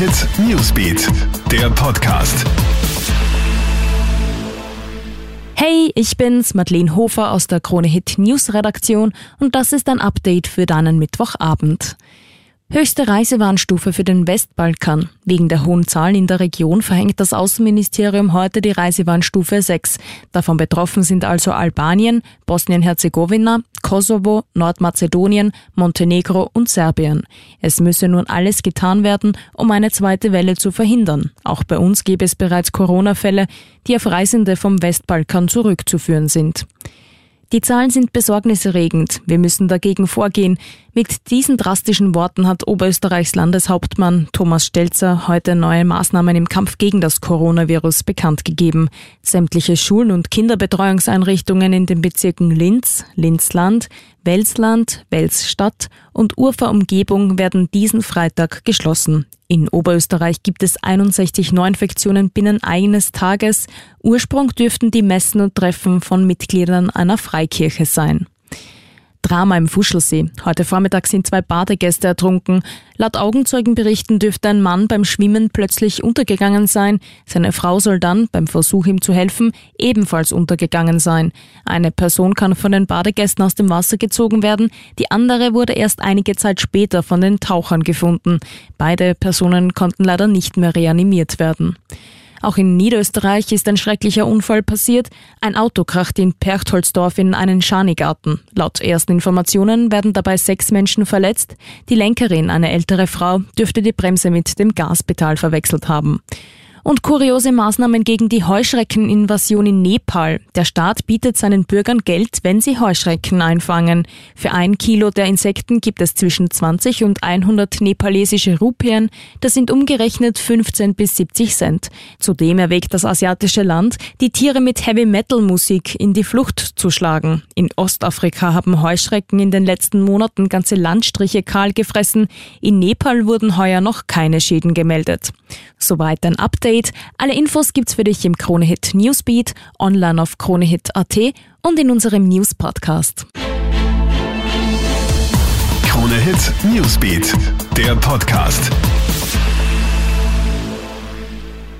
Hit Newsbeat, der Podcast. Hey, ich bin's, Madeleine Hofer aus der Krone Hit News Redaktion und das ist ein Update für deinen Mittwochabend. Höchste Reisewarnstufe für den Westbalkan. Wegen der hohen Zahlen in der Region verhängt das Außenministerium heute die Reisewarnstufe 6. Davon betroffen sind also Albanien, Bosnien-Herzegowina, Kosovo, Nordmazedonien, Montenegro und Serbien. Es müsse nun alles getan werden, um eine zweite Welle zu verhindern. Auch bei uns gäbe es bereits Corona-Fälle, die auf Reisende vom Westbalkan zurückzuführen sind. Die Zahlen sind besorgniserregend. Wir müssen dagegen vorgehen. Mit diesen drastischen Worten hat Oberösterreichs Landeshauptmann Thomas Stelzer heute neue Maßnahmen im Kampf gegen das Coronavirus bekannt gegeben. Sämtliche Schulen und Kinderbetreuungseinrichtungen in den Bezirken Linz, Linzland, Welsland, Welsstadt und Uferumgebung werden diesen Freitag geschlossen. In Oberösterreich gibt es 61 Neuinfektionen binnen eines Tages. Ursprung dürften die Messen und Treffen von Mitgliedern einer Freikirche sein. Drama im Fuschelsee. Heute Vormittag sind zwei Badegäste ertrunken. Laut Augenzeugenberichten dürfte ein Mann beim Schwimmen plötzlich untergegangen sein. Seine Frau soll dann, beim Versuch ihm zu helfen, ebenfalls untergegangen sein. Eine Person kann von den Badegästen aus dem Wasser gezogen werden. Die andere wurde erst einige Zeit später von den Tauchern gefunden. Beide Personen konnten leider nicht mehr reanimiert werden. Auch in Niederösterreich ist ein schrecklicher Unfall passiert. Ein Auto krachte in Perchtoldsdorf in einen Schanigarten. Laut ersten Informationen werden dabei sechs Menschen verletzt. Die Lenkerin, eine ältere Frau, dürfte die Bremse mit dem Gaspedal verwechselt haben. Und kuriose Maßnahmen gegen die Heuschreckeninvasion in Nepal. Der Staat bietet seinen Bürgern Geld, wenn sie Heuschrecken einfangen. Für ein Kilo der Insekten gibt es zwischen 20 und 100 nepalesische Rupien. Das sind umgerechnet 15 bis 70 Cent. Zudem erwägt das asiatische Land, die Tiere mit Heavy-Metal-Musik in die Flucht zu schlagen. In Ostafrika haben Heuschrecken in den letzten Monaten ganze Landstriche kahl gefressen. In Nepal wurden heuer noch keine Schäden gemeldet. Soweit ein Update Update. Alle Infos gibt's für dich im Kronehit Newsbeat, online auf kronehit.at und in unserem News Podcast. Kronehit Newsbeat, der Podcast.